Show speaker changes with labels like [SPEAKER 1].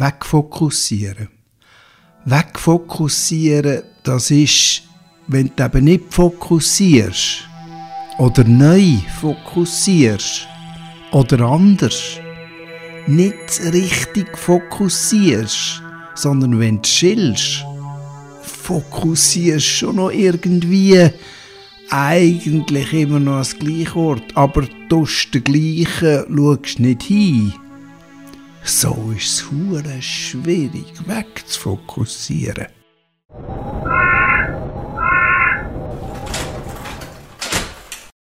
[SPEAKER 1] wegfokussieren. Wegfokussieren, das ist, wenn du eben nicht fokussierst oder neu fokussierst oder anders, nicht richtig fokussierst, sondern wenn du chillst, fokussierst schon noch irgendwie eigentlich immer noch an das gleiche Ort, aber du den gleichen schaust nicht hin. So ist es schwierig wegzufokussieren.